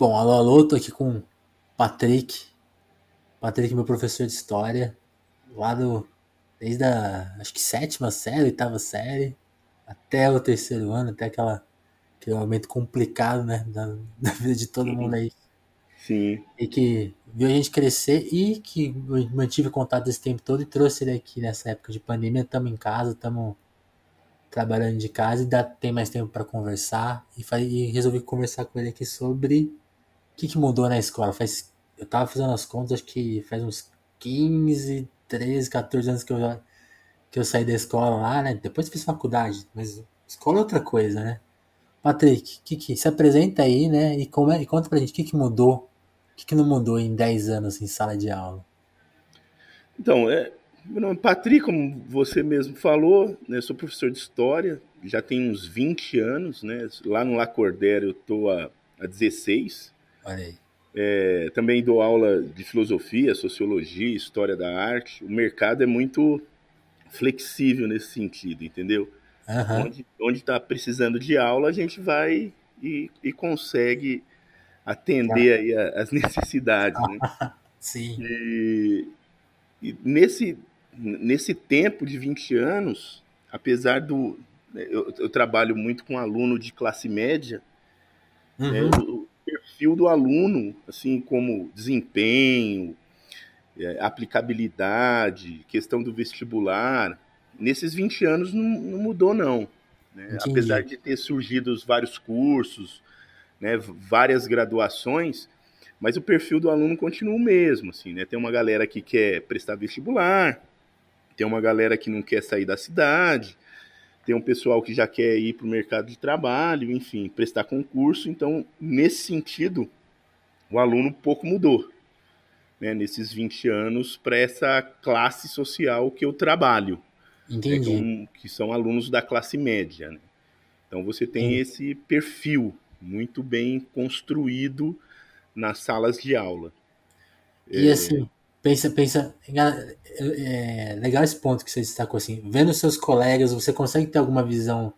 Bom, alô, alô, tô aqui com o Patrick. Patrick, meu professor de história, lá do. Desde a. Acho que sétima série, oitava série, até o terceiro ano, até aquela, aquele momento complicado, né? Da, da vida de todo mundo aí. Sim. E que viu a gente crescer e que mantive contato esse tempo todo e trouxe ele aqui nessa época de pandemia. Estamos em casa, estamos trabalhando de casa e dá, tem mais tempo para conversar. E, e resolvi conversar com ele aqui sobre que, que mudou na escola? Faz, eu tava fazendo as contas, acho que faz uns 15, 13, 14 anos que eu, que eu saí da escola lá, né? Depois fiz faculdade, mas escola é outra coisa, né? Patrick, que, que, se apresenta aí, né? E, como é, e conta pra gente o que, que mudou, o que, que não mudou em 10 anos em sala de aula. Então, é, meu nome é Patrick, como você mesmo falou, né, sou professor de História, já tenho uns 20 anos, né? Lá no Lacordaire eu tô há, há 16. Olha aí. É, também dou aula de filosofia, sociologia, história da arte. O mercado é muito flexível nesse sentido, entendeu? Uhum. Onde está precisando de aula, a gente vai e, e consegue atender aí a, as necessidades. Né? Sim. E, e, nesse, nesse tempo de 20 anos, apesar do. Eu, eu trabalho muito com aluno de classe média, uhum. né, o, perfil do aluno, assim como desempenho, é, aplicabilidade, questão do vestibular, nesses 20 anos não, não mudou, não. Né? Apesar de ter surgido vários cursos, né, várias graduações, mas o perfil do aluno continua o mesmo. Assim, né? Tem uma galera que quer prestar vestibular, tem uma galera que não quer sair da cidade, tem um pessoal que já quer ir para o mercado de trabalho, enfim, prestar concurso. Então, nesse sentido, o aluno pouco mudou né, nesses 20 anos para essa classe social que eu trabalho. Entendi. Né, que são alunos da classe média. Né? Então, você tem esse perfil muito bem construído nas salas de aula. E é... assim, pensa, pensa, é, legal esse ponto que você destacou assim, vendo seus colegas, você consegue ter alguma visão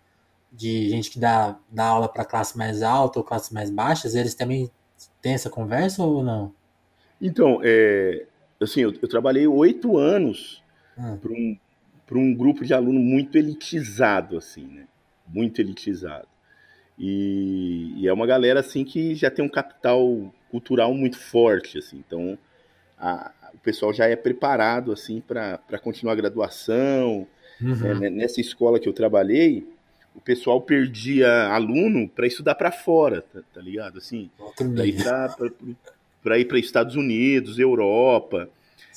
de gente que dá, dá aula para classe mais alta ou classe mais baixas? Eles também têm essa conversa ou não? Então, é, assim, eu, eu trabalhei oito anos hum. para um, um grupo de aluno muito elitizado, assim, né? Muito elitizado. E, e, é uma galera, assim, que já tem um capital cultural muito forte, assim. Então, a, o pessoal já é preparado assim para continuar a graduação. Uhum. É, nessa escola que eu trabalhei, o pessoal perdia aluno para estudar para fora, tá, tá, ligado? Assim, para ir para Estados Unidos, Europa.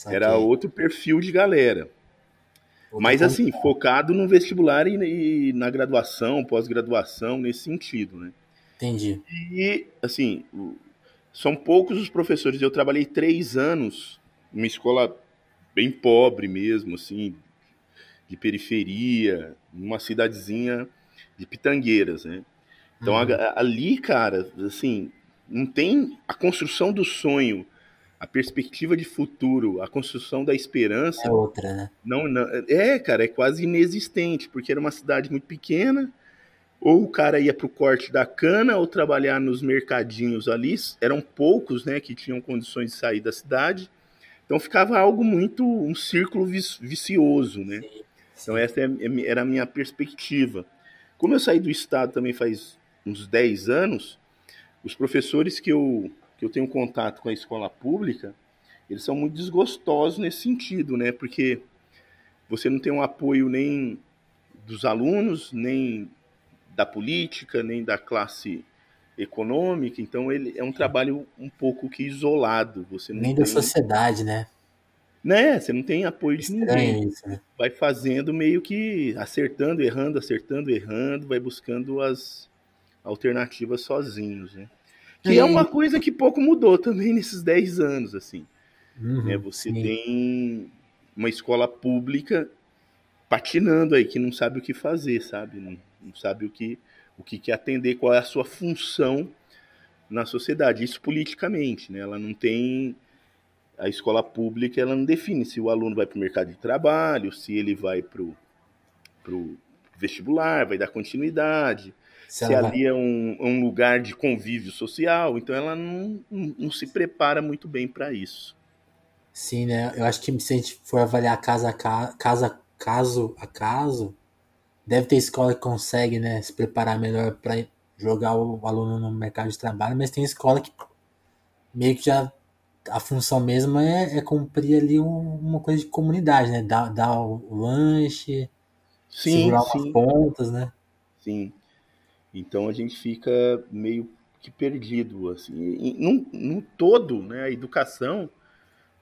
Era outro perfil de galera. Mas assim, focado no vestibular e, e na graduação, pós-graduação, nesse sentido, né? Entendi. E, assim, são poucos os professores. Eu trabalhei três anos numa escola bem pobre mesmo, assim, de periferia, numa cidadezinha de Pitangueiras, né? Então uhum. a, ali, cara, assim, não tem a construção do sonho, a perspectiva de futuro, a construção da esperança. É outra, né? Não, não, é, cara, é quase inexistente, porque era uma cidade muito pequena ou o cara ia para o corte da cana ou trabalhar nos mercadinhos ali. Eram poucos, né, que tinham condições de sair da cidade. Então ficava algo muito um círculo vicioso, né? Então essa é, era a minha perspectiva. Como eu saí do estado também faz uns 10 anos, os professores que eu que eu tenho contato com a escola pública, eles são muito desgostosos nesse sentido, né? Porque você não tem um apoio nem dos alunos, nem da política, nem da classe econômica, então ele é um trabalho um pouco que isolado. Você nem tem... da sociedade, né? Né? Você não tem apoio de ninguém. Isso, né? Vai fazendo meio que acertando, errando, acertando, errando, vai buscando as alternativas sozinhos, né? Que e... é uma coisa que pouco mudou também nesses 10 anos, assim. Uhum, né? Você sim. tem uma escola pública patinando aí, que não sabe o que fazer, sabe? Não, não sabe o que, o que quer atender, qual é a sua função na sociedade. Isso politicamente, né? Ela não tem a escola pública, ela não define se o aluno vai para o mercado de trabalho, se ele vai para o vestibular, vai dar continuidade, se, se ali vai... é um, um, lugar de convívio social, então ela não, não, não se prepara muito bem para isso. Sim, né? Eu acho que se a gente for avaliar casa a casa, caso a caso, deve ter escola que consegue né, se preparar melhor para jogar o aluno no mercado de trabalho, mas tem escola que meio que já a função mesmo é, é cumprir ali um, uma coisa de comunidade, né? Dar, dar o lanche, sim, segurar sim. umas pontas, né? Sim. Então a gente fica meio que perdido, assim. no, no todo, né? A educação,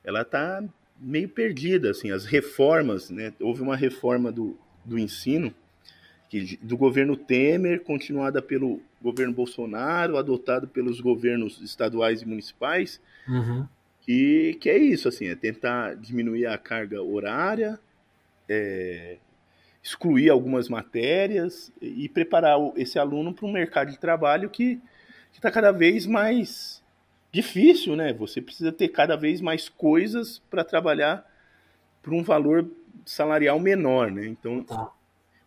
ela está meio perdida, assim. As reformas, né? Houve uma reforma do, do ensino que, do governo Temer, continuada pelo governo Bolsonaro, adotado pelos governos estaduais e municipais, uhum. que, que é isso, assim, é tentar diminuir a carga horária, é, excluir algumas matérias e preparar esse aluno para um mercado de trabalho que está cada vez mais difícil, né? Você precisa ter cada vez mais coisas para trabalhar por um valor salarial menor, né? Então, tá.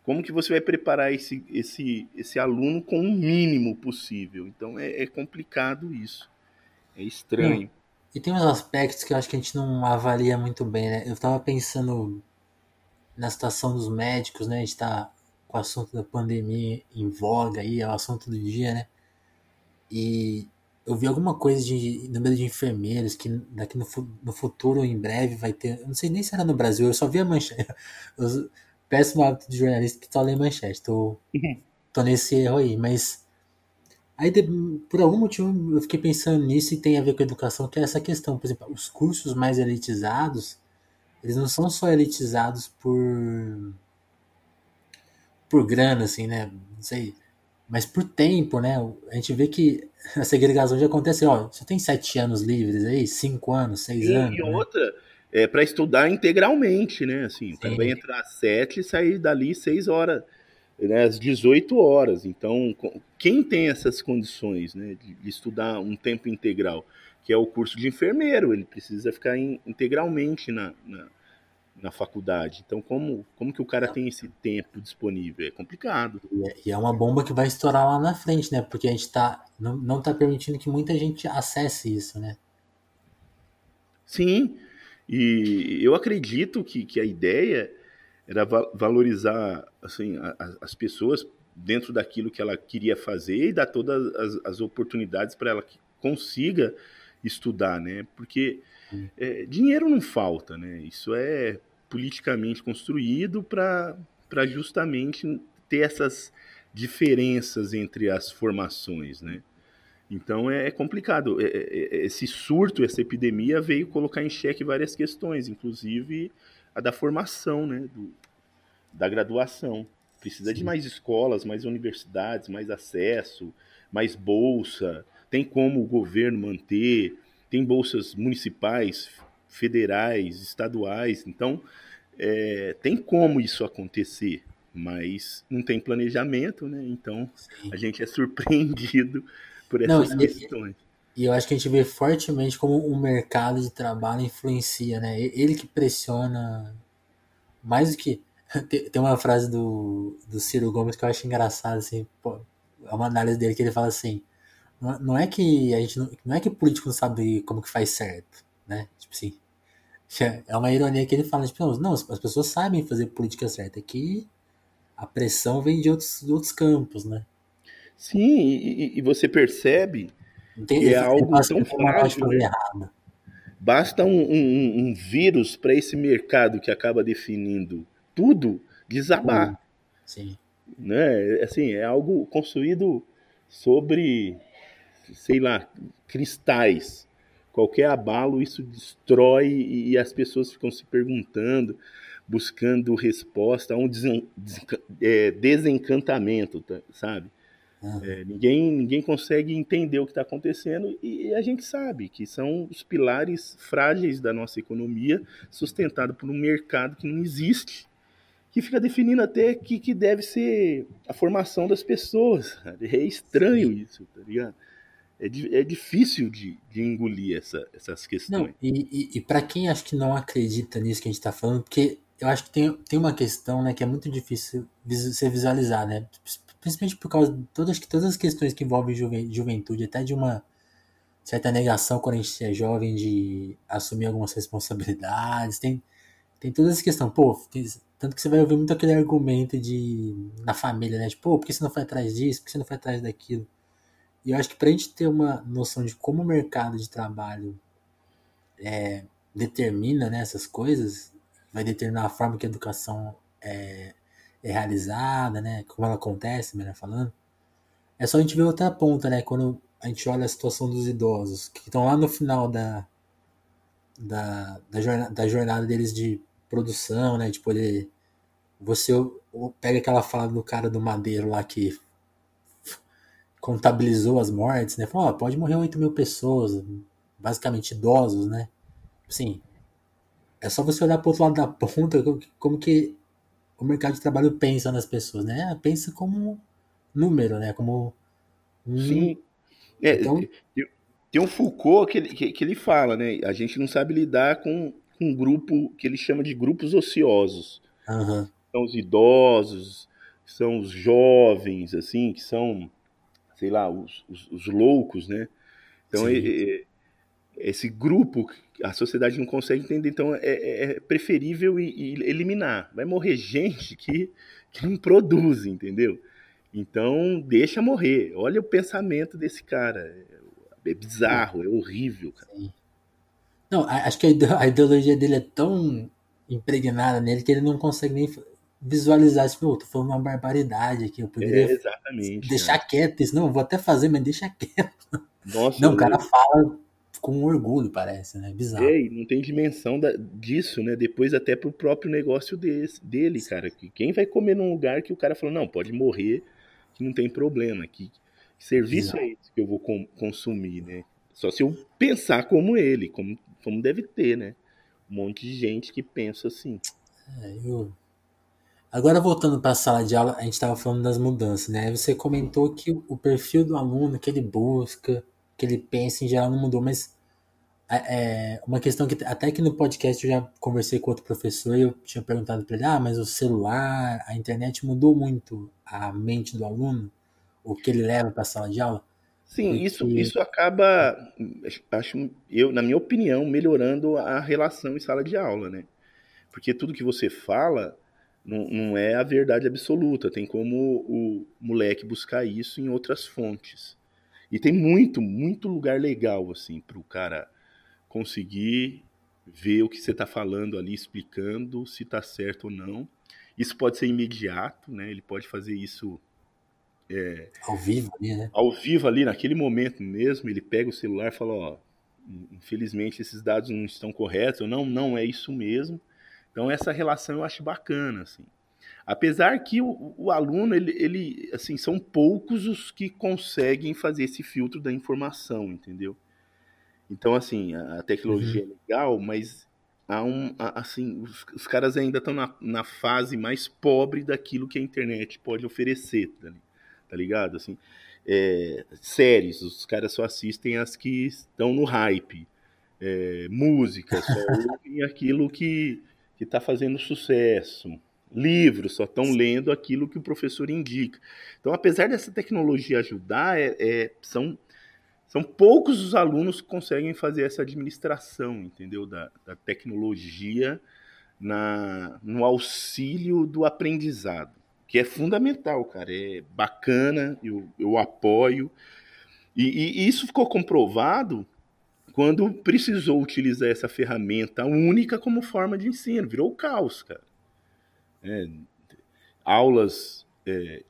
Como que você vai preparar esse, esse, esse aluno com o mínimo possível? Então, é, é complicado isso. É estranho. Hum. E tem uns aspectos que eu acho que a gente não avalia muito bem, né? Eu estava pensando na situação dos médicos, né? A gente tá com o assunto da pandemia em voga aí, é o assunto do dia, né? E eu vi alguma coisa de número de enfermeiros que daqui no, no futuro, em breve, vai ter. Eu não sei nem se era no Brasil, eu só vi a manchete. Eu, péssimo hábito de jornalista que só lê manchete. Tô, uhum. tô nesse erro aí, mas. Aí, por algum motivo, eu fiquei pensando nisso e tem a ver com a educação, que é essa questão. Por exemplo, os cursos mais elitizados eles não são só elitizados por por grana, assim, né? Não sei. Mas por tempo, né? A gente vê que a segregação já aconteceu. Ó, você tem sete anos livres aí, cinco anos, seis e, anos. E né? É para estudar integralmente, né? Assim, o cara vai entrar às sete e sair dali seis horas, né? Às 18 horas. Então, quem tem essas condições, né? De, estudar um tempo integral? que é o curso de enfermeiro, ele precisa ficar in, integralmente na, na, na, faculdade. Então, como, como que o cara tem esse tempo disponível? É complicado. E é, é uma bomba que vai estourar lá na frente, né? Porque a gente tá, não, não tá permitindo que muita gente acesse isso, né? Sim, e eu acredito que, que a ideia era valorizar assim, as pessoas dentro daquilo que ela queria fazer e dar todas as, as oportunidades para ela que consiga estudar, né? Porque é, dinheiro não falta, né? Isso é politicamente construído para justamente ter essas diferenças entre as formações, né? Então é, é complicado. É, é, esse surto, essa epidemia veio colocar em xeque várias questões, inclusive a da formação, né? Do, da graduação. Precisa Sim. de mais escolas, mais universidades, mais acesso, mais bolsa tem como o governo manter, tem bolsas municipais, federais, estaduais, então é, tem como isso acontecer, mas não tem planejamento, né? Então Sim. a gente é surpreendido por essas não, questões. E, e eu acho que a gente vê fortemente como o mercado de trabalho influencia, né? Ele que pressiona mais do que. Tem uma frase do, do Ciro Gomes que eu acho engraçada, assim, pô, é uma análise dele que ele fala assim: não, é que a gente não, não é que o político não sabe como que faz certo, né? Tipo assim, é uma ironia que ele fala, tipo, não, as pessoas sabem fazer política certa, é que a pressão vem de outros, de outros campos, né? Sim, e, e você percebe Tem, que é algo tão frágil. Né? Basta um, um, um vírus para esse mercado que acaba definindo tudo desabar. Sim. Né? Assim, é algo construído sobre sei lá, cristais. Qualquer abalo isso destrói e as pessoas ficam se perguntando, buscando resposta a um desen, é, desencantamento, tá, sabe? Uhum. É, ninguém, ninguém consegue entender o que está acontecendo e a gente sabe que são os pilares frágeis da nossa economia, sustentado por um mercado que não existe, que fica definindo até que, que deve ser a formação das pessoas. É estranho Sim. isso, tá ligado? é, é difícil de, de engolir essa, essas questões. Não, e, e, e para quem acho que não acredita nisso que a gente está falando, porque eu acho que tem, tem uma questão, né, que é muito difícil você visualizar, né? Principalmente por causa de todas, todas as questões que envolvem juventude, até de uma certa negação quando a gente é jovem de assumir algumas responsabilidades. Tem, tem toda essa questão. Pô, tem, tanto que você vai ouvir muito aquele argumento de na família, né? Tipo, por que você não foi atrás disso? Por que você não foi atrás daquilo? E eu acho que pra gente ter uma noção de como o mercado de trabalho é, determina né, essas coisas, vai determinar a forma que a educação é, é realizada, né? Como ela acontece, melhor falando. É só a gente ver outra ponta, né? Quando a gente olha a situação dos idosos, que estão lá no final da, da, da, jornada, da jornada deles de produção, né? De poder. Você pega aquela fala do cara do Madeiro lá que contabilizou as mortes, né? Falou, oh, pode morrer 8 mil pessoas, basicamente idosos, né? Sim. É só você olhar para outro lado da ponta, como que o mercado de trabalho pensa nas pessoas, né? Pensa como número, né? Como. Sim. É, então... Tem um Foucault que ele, que, que, ele fala, né? A gente não sabe lidar com, um grupo que ele chama de grupos ociosos. Uhum. São os idosos, são os jovens, assim, que são, sei lá, os, os, os loucos, né? Então, é, esse grupo a sociedade não consegue entender, então é, é, é preferível e, e eliminar. Vai morrer gente que, que não produz, entendeu? Então, deixa morrer. Olha o pensamento desse cara. É bizarro, é horrível, cara. Sim. Não, acho que a ideologia dele é tão impregnada nele que ele não consegue nem visualizar isso. Pô, tô falando uma barbaridade aqui. Eu poderia é, exatamente, deixar né? quieto isso. Não, vou até fazer, mas deixa quieto. Nossa, não, o cara fala com orgulho, parece, né? Bizarro. É, não tem dimensão da, disso, né? Depois até pro próprio negócio desse, dele, cara. Que quem vai comer num lugar que o cara falou, não, pode morrer que não tem problema. Que serviço Exato. é esse que eu vou com, consumir, né? Só se eu pensar como ele, como, como deve ter, né? Um monte de gente que pensa assim. É, eu... Agora voltando para a sala de aula, a gente estava falando das mudanças, né? Você comentou que o perfil do aluno que ele busca, que ele pensa em geral não mudou, mas é, é uma questão que até que no podcast eu já conversei com outro professor e eu tinha perguntado para ele, ah, mas o celular, a internet mudou muito a mente do aluno, o que ele leva para a sala de aula? Sim, Porque... isso, isso acaba, acho eu, na minha opinião, melhorando a relação em sala de aula, né? Porque tudo que você fala não, não é a verdade absoluta, tem como o moleque buscar isso em outras fontes. E tem muito, muito lugar legal, assim, para o cara conseguir ver o que você está falando ali, explicando se está certo ou não. Isso pode ser imediato, né? Ele pode fazer isso é, ao vivo ali, né? Ao vivo ali, naquele momento mesmo, ele pega o celular e fala, ó, infelizmente esses dados não estão corretos, ou não, não é isso mesmo. Então essa relação eu acho bacana, assim. Apesar que o, o aluno, ele, ele, assim, são poucos os que conseguem fazer esse filtro da informação, entendeu? Então, assim, a tecnologia uhum. é legal, mas há um, assim, os, os caras ainda estão na, na fase mais pobre daquilo que a internet pode oferecer, tá, tá ligado? Assim, é, séries, os caras só assistem as que estão no hype. É, música, só ouvem aquilo que, que tá fazendo sucesso livros, só estão lendo aquilo que o professor indica. Então, apesar dessa tecnologia ajudar, é, é, são, são poucos os alunos que conseguem fazer essa administração, entendeu? Da, da tecnologia na, no auxílio do aprendizado, que é fundamental, cara. É bacana, eu, eu apoio. E, e, isso ficou comprovado quando precisou utilizar essa ferramenta única como forma de ensino. Virou caos, cara né, aulas é,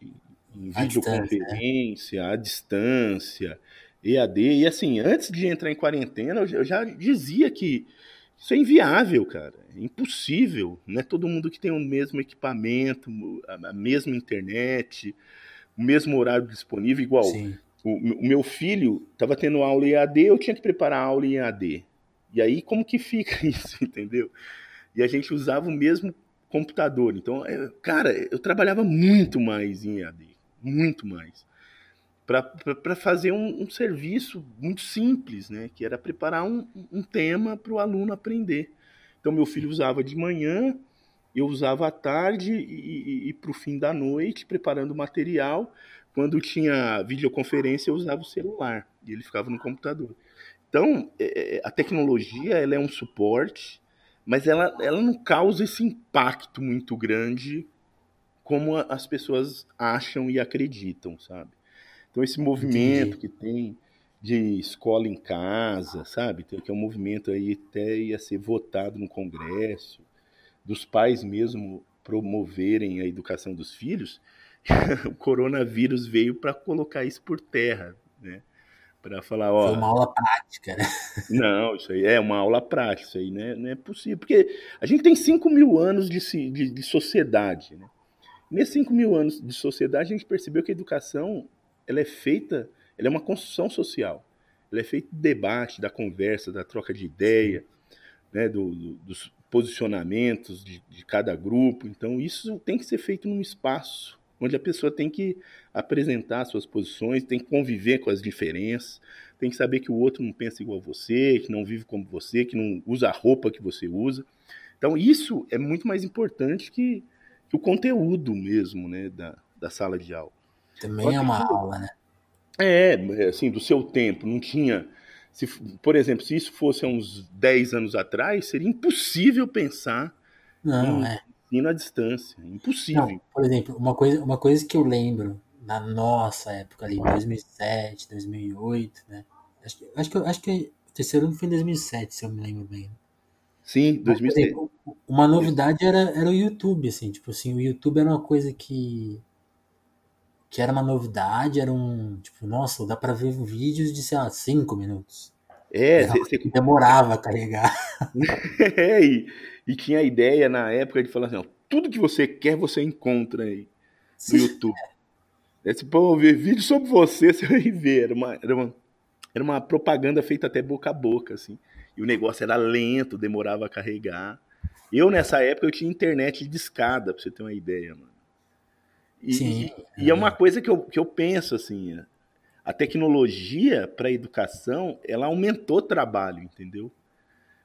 em videoconferência, à distância, EAD. E assim, antes de entrar em quarentena, eu já dizia que isso é inviável, cara. É impossível. Não é todo mundo que tem o mesmo equipamento, a mesma internet, o mesmo horário disponível, igual. O, o, meu filho estava tendo aula em EAD, eu tinha que preparar aula em EAD. E aí, como que fica isso, entendeu? E a gente usava o mesmo computador. Então, é, cara, eu trabalhava muito mais em EAD, muito mais. Para fazer um, um, serviço muito simples, né? Que era preparar um, um tema para o aluno aprender. Então, meu filho usava de manhã, eu usava à tarde e, e, e para o fim da noite, preparando material. Quando tinha videoconferência, eu usava o celular e ele ficava no computador. Então, é, é, a tecnologia ela é um suporte, mas ela, ela não causa esse impacto muito grande como as pessoas acham e acreditam, sabe? Então, esse movimento Entendi. que tem de escola em casa, sabe? Que é um movimento aí até ia ser votado no Congresso, dos pais mesmo promoverem a educação dos filhos, o coronavírus veio para colocar isso por terra, né? Para falar, ó. Foi uma aula prática, né? Não, isso aí é uma aula prática, isso aí né? não é possível. Porque a gente tem 5 mil anos de, de, de sociedade, né? Nesses 5 mil anos de sociedade, a gente percebeu que a educação ela é feita, ela é uma construção social. Ela é feita de debate, da conversa, da troca de ideia, né, do, do, dos posicionamentos de, de cada grupo. Então, isso tem que ser feito num espaço onde a pessoa tem que apresentar suas posições, tem que conviver com as diferenças, tem que saber que o outro não pensa igual a você, que não vive como você, que não usa a roupa que você usa. Então, isso é muito mais importante que, que o conteúdo mesmo né, da, da sala de aula. Também é uma aula, né? É, assim, do seu tempo, não tinha se, por exemplo, se isso fosse há uns 10 anos atrás, seria impossível pensar não, em é. Ensino à distância. Impossível. Não, por exemplo, uma coisa, uma coisa que eu lembro na nossa época ali, 2007, 2008, né? Acho que, acho que, acho que o terceiro ano foi em 2007, se eu me lembro bem. Sim, 2007. Exemplo, uma novidade era, era o YouTube, assim, tipo assim, o YouTube era uma coisa que que era uma novidade, era um, tipo, nossa, dá para ver vídeos de, sei lá, cinco minutos. É, você demorava a carregar. é, e, e, tinha a ideia na época de falar assim, ó, tudo que você quer você encontra aí no YouTube. É, for ver vídeo sobre você, você vai ver. Era uma, era, uma, era uma propaganda feita até boca a boca, assim. E o negócio era lento, demorava a carregar. Eu, nessa época, eu tinha internet de escada, pra você ter uma ideia, mano. E, Sim. e é uma coisa que eu, que eu penso assim, a tecnologia para a educação, ela aumentou o trabalho, entendeu?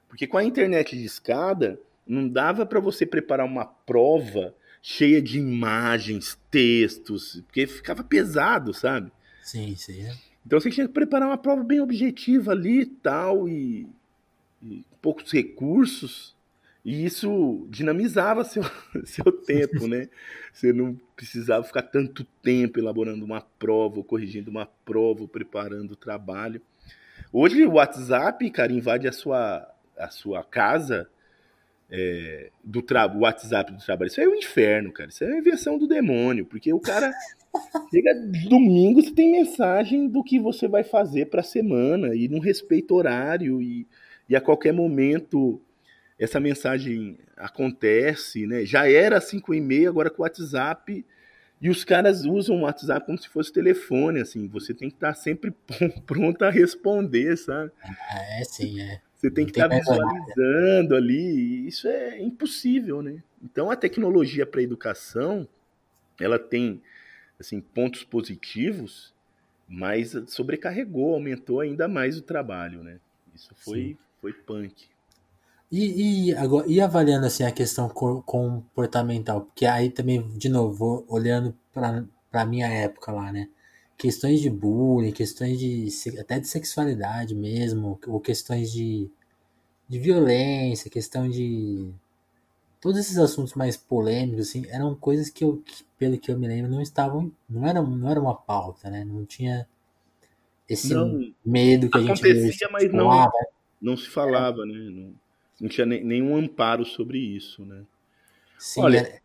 Porque com a internet de escada, não dava para você preparar uma prova cheia de imagens, textos, porque ficava pesado, sabe? Sim, sim. Então você tinha que preparar uma prova bem objetiva ali e tal, e, e poucos recursos. E isso dinamizava seu, seu tempo, né? Você não precisava ficar tanto tempo elaborando uma prova, corrigindo uma prova, ou preparando o trabalho. Hoje o WhatsApp, cara, invade a sua, a sua casa é, do WhatsApp do trabalho. Isso é um inferno, cara. Isso é a invenção do demônio, porque o cara chega domingo, você tem mensagem do que você vai fazer para a semana e não respeita horário e, e a qualquer momento essa mensagem acontece, né? Já era 5 e meia, agora com o WhatsApp. E os caras usam o WhatsApp como se fosse telefone, assim. Você tem que estar sempre pronto a responder, sabe? É, sim, é. Você tem que estar visualizando ali. isso é impossível, né? Então, a tecnologia para educação, ela tem, assim, pontos positivos, mas sobrecarregou, aumentou ainda mais o trabalho, né? Isso foi, foi punk. E, e, agora, e avaliando assim a questão comportamental, porque aí também, de novo, olhando para a minha época lá, né? Questões de bullying, questões de até de sexualidade mesmo, ou questões de, de violência, questão de todos esses assuntos mais polêmicos assim, eram coisas que eu, que, pelo que eu me lembro, não estavam, não era, não era uma pauta, né? Não tinha esse não, medo que a gente acontecia, mas tipo, não, ah, não se falava, né? Não não tinha nenhum amparo sobre isso, né? Sim, Olha, é...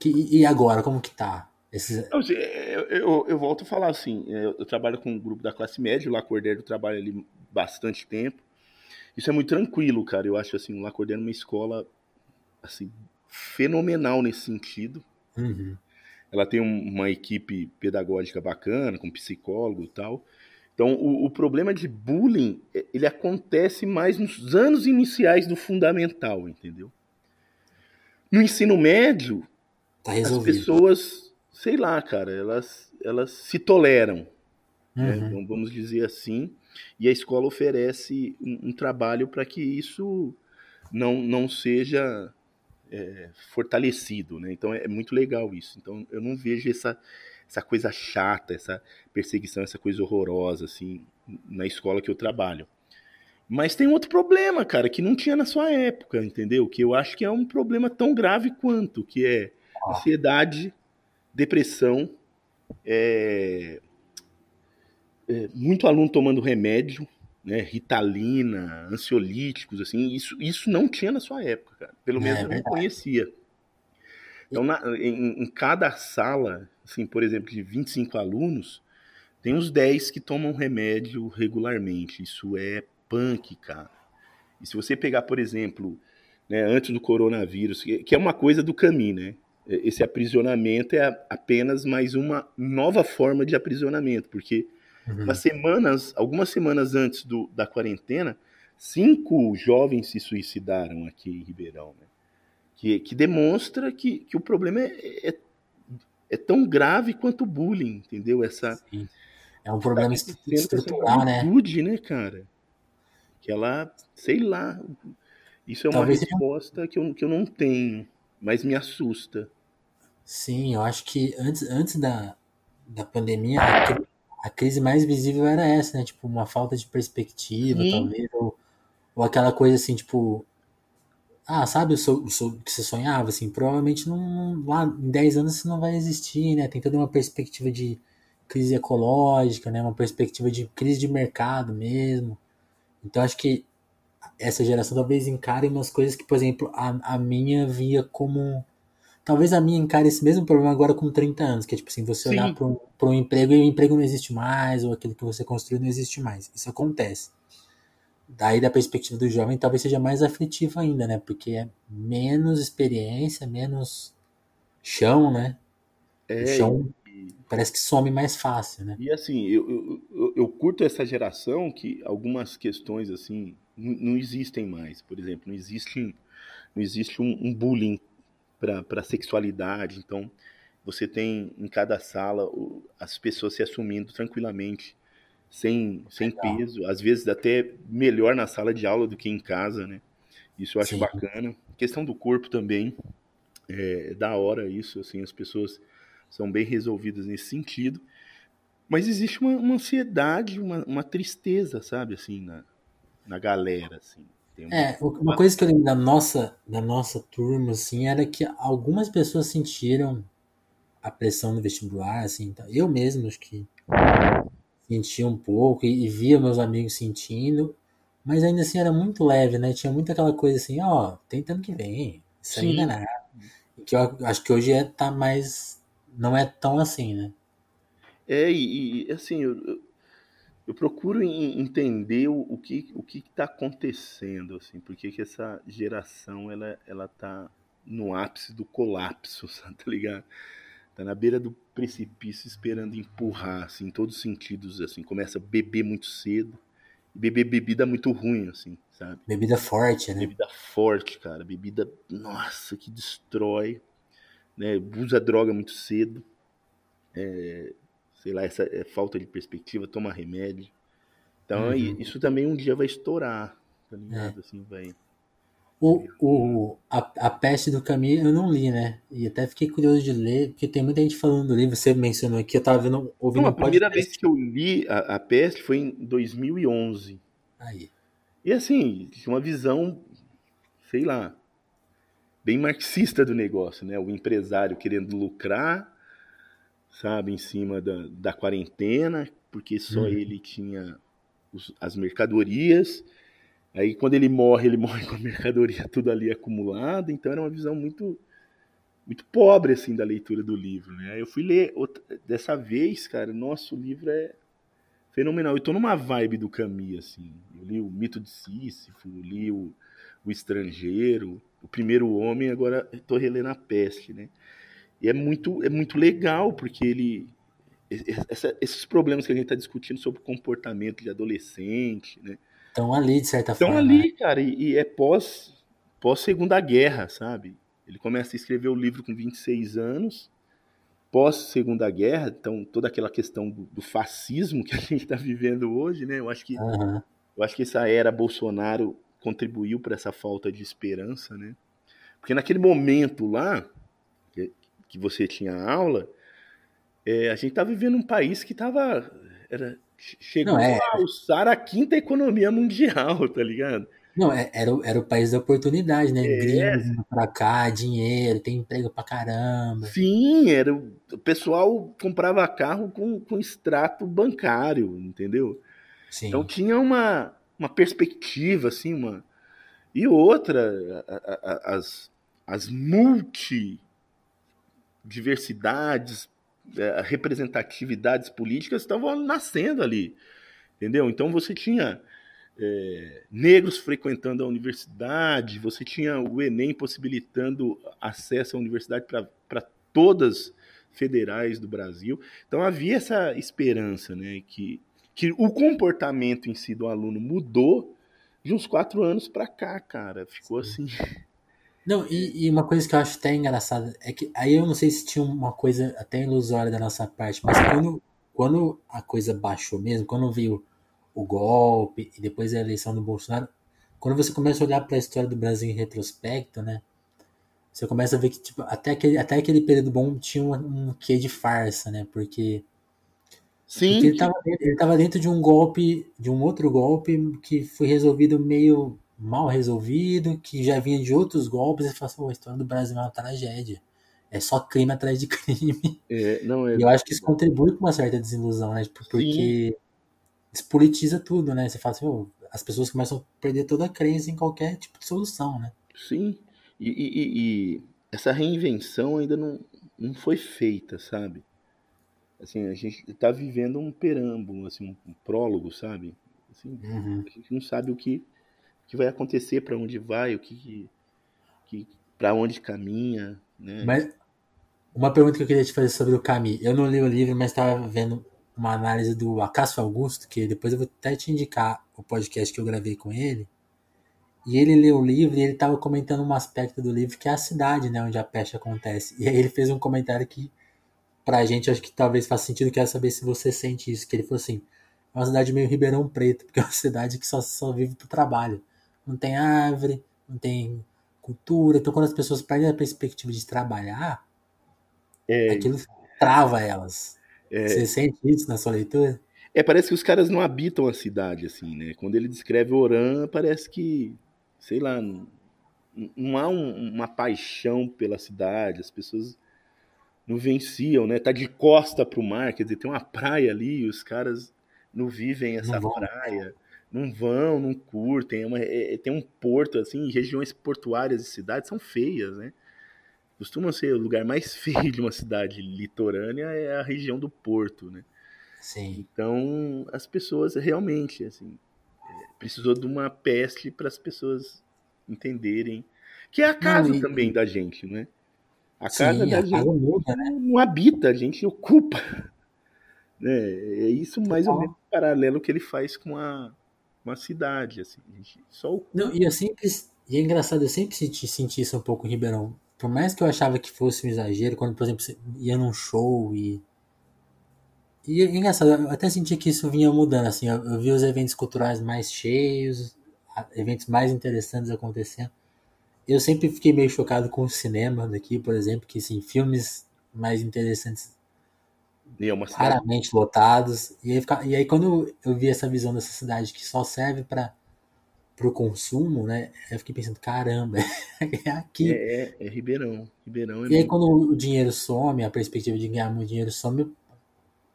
que, e agora, como que tá? Esses... Eu, eu, eu, volto a falar assim, é, eu, eu trabalho com um grupo da classe média, o Lacordaire trabalha ali bastante tempo. Isso é muito tranquilo, cara. Eu acho assim, o Lacordaire é uma escola assim, fenomenal nesse sentido. Uhum. Ela tem uma equipe pedagógica bacana, com psicólogo e tal. Então, o, o, problema de bullying, é, ele acontece mais nos anos iniciais do fundamental, entendeu? No ensino médio, tá as pessoas, sei lá, cara, elas, elas se toleram, né? uhum. né? vamos dizer assim, e a escola oferece um, um trabalho para que isso não, não seja é, fortalecido, né? Então é, é muito legal isso. Então eu não vejo essa, essa coisa chata, essa perseguição, essa coisa horrorosa, assim, na escola que eu trabalho. Mas tem outro problema, cara, que não tinha na sua época, entendeu? Que eu acho que é um problema tão grave quanto, que é ansiedade, depressão, é, é, muito aluno tomando remédio, né, ritalina, ansiolíticos, assim, isso, isso não tinha na sua época, cara. Pelo é menos é, eu não conhecia. Então, na, em, em, cada sala, assim, por exemplo, de 25 alunos, tem uns 10 que tomam remédio regularmente. Isso é punk, cara. E se você pegar, por exemplo, né, antes do coronavírus, que é uma coisa do caminho, né? Esse aprisionamento é apenas mais uma nova forma de aprisionamento, porque uhum. semanas, algumas semanas antes do, da quarentena, cinco jovens se suicidaram aqui em Ribeirão, né? que, que demonstra que, que o problema é, é, é tão grave quanto o bullying, entendeu? Essa Sim. é um problema tá estrutural, né? né, cara? Que ela, sei lá, isso é uma Talvez resposta que eu, que eu não tenho, mas me assusta. Sim, eu acho que antes, antes da, da pandemia, a, a crise mais visível era essa, né? Tipo, uma falta de perspectiva, Sim. talvez, ou, ou aquela coisa assim, tipo, ah, sabe o, so, o que você sonhava, assim, provavelmente não, lá em 10 anos isso não vai existir, né? Tem toda uma perspectiva de crise ecológica, né? Uma perspectiva de crise de mercado mesmo. Então acho que essa geração talvez encare umas coisas que, por exemplo, a, a minha via como. Talvez a minha encare esse mesmo problema agora com 30 anos, que é tipo assim, você Sim. olhar para um, um emprego e o emprego não existe mais, ou aquilo que você construiu não existe mais. Isso acontece. Daí, da perspectiva do jovem, talvez seja mais aflitivo ainda, né? Porque é menos experiência, menos chão, né? É, o chão parece que some mais fácil, né? E assim, eu, eu, eu curto essa geração que algumas questões assim não existem mais. Por exemplo, não existe, não existe um, um bullying para sexualidade. Então, você tem em cada sala as pessoas se assumindo tranquilamente, sem, sem peso. Às vezes até melhor na sala de aula do que em casa, né? Isso eu acho Sim. bacana. questão do corpo também. É, é da hora isso, assim, as pessoas são bem resolvidas nesse sentido. Mas existe uma, uma ansiedade, uma, uma, tristeza, sabe, assim, na, na galera, assim. Uma... É, uma coisa que eu lembro da nossa, da nossa turma, assim, era que algumas pessoas sentiram a pressão no vestibular, assim, então, eu mesmo acho que senti um pouco e, e, via meus amigos sentindo, mas ainda assim era muito leve, né? Tinha muito aquela coisa assim, ó, tentando que vem, isso não é nada. Que eu acho que hoje é, tá mais não é tão assim, né? É, e, e assim, eu, eu, eu, procuro entender o, o que o que está acontecendo, assim, porque que essa geração ela, ela tá no ápice do colapso, tá ligado? Tá na beira do precipício esperando empurrar, assim, em todos os sentidos, assim, começa a beber muito cedo, beber bebida muito ruim, assim, sabe? Bebida forte, né? Bebida forte, cara, bebida, nossa, que destrói né, usa droga muito cedo, é, sei lá, essa é, falta de perspectiva, toma remédio. Então uhum. isso também um dia vai estourar, tá ligado? É. Assim, vai. O, o, a, a Peste do Caminho eu não li, né? E até fiquei curioso de ler, porque tem muita gente falando do livro, você mencionou aqui, eu tava vendo, ouvindo não, a primeira vez que eu li a, a Peste foi em 2011. Aí. E assim, uma visão, sei lá, bem marxista do negócio, né? O empresário querendo lucrar, sabe, em cima da, da quarentena, porque só uhum. ele tinha os, as mercadorias. Aí quando ele morre, ele morre com a mercadoria tudo ali acumulada. Então era uma visão muito muito pobre assim da leitura do livro, né? Eu fui ler outra, dessa vez, cara, nosso livro é fenomenal. Eu tô numa vibe do Camus assim. Eu li o Mito de Sísifo, li o, o Estrangeiro, o primeiro homem, agora estou relendo a peste, né? E é muito, é muito legal, porque ele. Essa, esses problemas que a gente está discutindo sobre comportamento de adolescente, né? Estão ali, de certa Estão forma. Estão ali, né? cara, e, e, é pós, pós Segunda Guerra, sabe? Ele começa a escrever o livro com 26 anos, pós Segunda Guerra, então toda aquela questão do, do fascismo que a gente está vivendo hoje, né? Eu acho que uhum. eu acho que essa era Bolsonaro contribuiu para essa falta de esperança, né? Porque naquele momento lá, que, você tinha aula, é, a gente estava vivendo um país que estava. Chegou Não, é. a alçar a quinta economia mundial, tá ligado? Não, é- era, o- era o país da oportunidade, né? É. Gringos vindo pra cá, dinheiro, tem emprego pra caramba. Sim, era, o o pessoal comprava carro com, com extrato bancário, entendeu? Sim. Então tinha uma, uma perspectiva, assim, uma. E outra, as, as multidiversidades, eh, representatividades políticas estavam nascendo ali, entendeu? Então você tinha eh, negros frequentando a universidade, você tinha o Enem possibilitando acesso à universidade para todas federais do Brasil. Então havia essa esperança, né, que, que o comportamento em si do aluno mudou de uns quatro anos para cá, cara. Ficou assim. Não, e, e uma coisa que eu acho até engraçada é que aí eu não sei se tinha uma coisa até ilusória da nossa parte, mas quando, quando a coisa baixou mesmo, quando veio o golpe e depois a eleição do Bolsonaro, quando você começa a olhar para a história do Brasil em retrospecto, né? Você começa a ver que tipo, até, aquele, até aquele período bom tinha um, um quê de farsa, né? Porque, Sim, porque ele estava dentro de um golpe, de um outro golpe que foi resolvido meio mal resolvido, que já vinha de outros golpes, e fala assim, "Pô, a história do Brasil é uma tragédia. É só crime atrás de crime. é, não é. E eu acho que isso contribui com uma certa desilusão, né? Tipo, Porque despolitiza tudo, né? Você fala assim, "Pô, as pessoas começam a perder toda a crença em qualquer tipo de solução, né? Sim. E, e- e- e essa reinvenção ainda não, não foi feita, sabe? Assim, a gente está vivendo um preâmbulo, assim, um, um prólogo, sabe? Assim, Uhum. a gente não sabe o que, que vai acontecer, para onde vai, o que, que para onde caminha, né? Mas uma pergunta que eu queria te fazer sobre o Camus. Eu não li o livro, mas estava vendo uma análise do Acácio Augusto, que depois eu vou até te indicar o podcast que eu gravei com ele. E ele leu o livro e ele estava comentando um aspecto do livro que é a cidade, né, onde a peste acontece. E aí ele fez um comentário que pra gente acho que talvez faça sentido, quero saber se você sente isso, que ele falou assim, é uma cidade meio Ribeirão Preto, porque é uma cidade que só, só vive pro trabalho. Não tem árvore, não tem cultura. Então quando as pessoas perdem a perspectiva de trabalhar, É, aquilo trava elas. é, Você sente isso na sua leitura? é, parece que os caras não habitam a cidade, assim, né? Quando ele descreve Oran, parece que, sei lá, não, não há um- uma paixão pela cidade, as pessoas não venciam, né? Tá de costa pro mar, quer dizer, tem uma praia ali e os caras não vivem essa Não praia, não vão, não curtem, é uma- é- é- tem um porto, assim, regiões portuárias de cidades são feias, né? Costuma ser o lugar mais feio de uma cidade litorânea é a região do porto, né? Sim. Então, as pessoas realmente, assim, precisou de uma peste para as pessoas entenderem. Que é a casa e- também da gente, né? A casa Sim, da a gente casa muda, né? não habita, a gente ocupa. Né? É isso mais ou menos o paralelo que ele faz com a, com a cidade. Assim. A gente só ocupa. Não, e eu sempre. E é engraçado, eu sempre senti, senti isso um pouco em Ribeirão. Por mais que eu achava que fosse um exagero, quando, por exemplo, você ia num show e. E é engraçado, eu até senti que isso vinha mudando, assim. Eu, eu vi os eventos culturais mais cheios, eventos mais interessantes acontecendo. Eu sempre fiquei meio chocado com o cinema daqui, por exemplo, que, assim, filmes mais interessantes E raramente lotados. E aí, e aí quando eu vi essa visão dessa cidade que só serve para o consumo, né? Eu fiquei pensando, caramba, é aqui. É, é, é Ribeirão. Ribeirão é E aí quando o dinheiro some, a perspectiva de ganhar muito dinheiro some,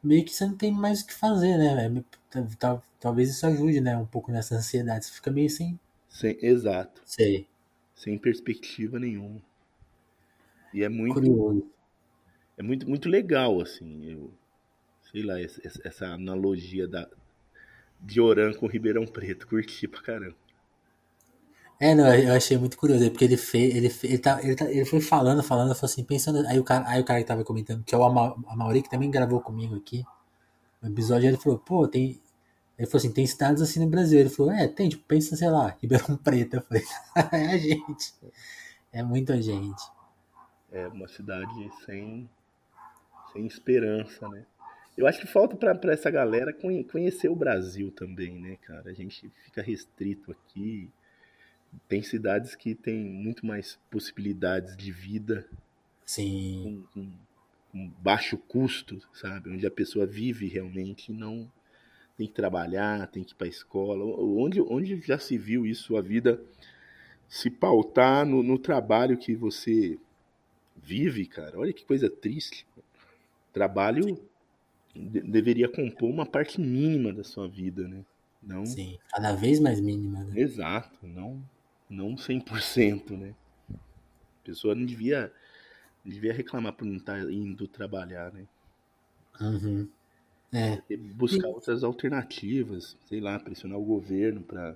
meio que você não tem mais o que fazer, né? Tal- tal- Talvez isso ajude, né? Um pouco nessa ansiedade. Você fica meio sem. sem- exato. Sei. Sem perspectiva nenhuma. E é muito, Curioso. é muito, muito legal, assim. Eu, sei lá, essa, analogia da, de Oran com Ribeirão Preto. Curti pra caramba. É, não, eu achei muito curioso, é porque ele fez, ele, ele, tá, ele, tá, ele foi falando, falando, falou assim, pensando, aí o cara, aí o cara que tava comentando, que é o Ama- Amauri, que também gravou comigo aqui, no episódio, ele falou, pô, tem, ele falou assim, tem cidades assim no Brasil, ele falou, é, tem, tipo, pensa, sei lá, Ribeirão Preto, eu falei, é a gente, é muita gente. É uma cidade sem, sem esperança, né? Eu acho que falta pra pra essa galera conhe- conhecer o Brasil também, né, cara? A gente fica restrito aqui. tem cidades que têm muito mais possibilidades de vida Sim. com, com, com baixo custo, sabe? Onde a pessoa vive realmente e não tem que trabalhar, tem que ir para a escola. Onde, onde já se viu isso, a vida se pautar no, no trabalho que você vive, cara? Olha que coisa triste. Trabalho de, deveria compor uma parte mínima da sua vida, né? Não, Sim, cada vez mais mínima, né? Exato, não, não 100%, né? A pessoa não devia, devia reclamar por não estar indo trabalhar, né? Uhum. É, E buscar outras alternativas, sei lá, pressionar o governo para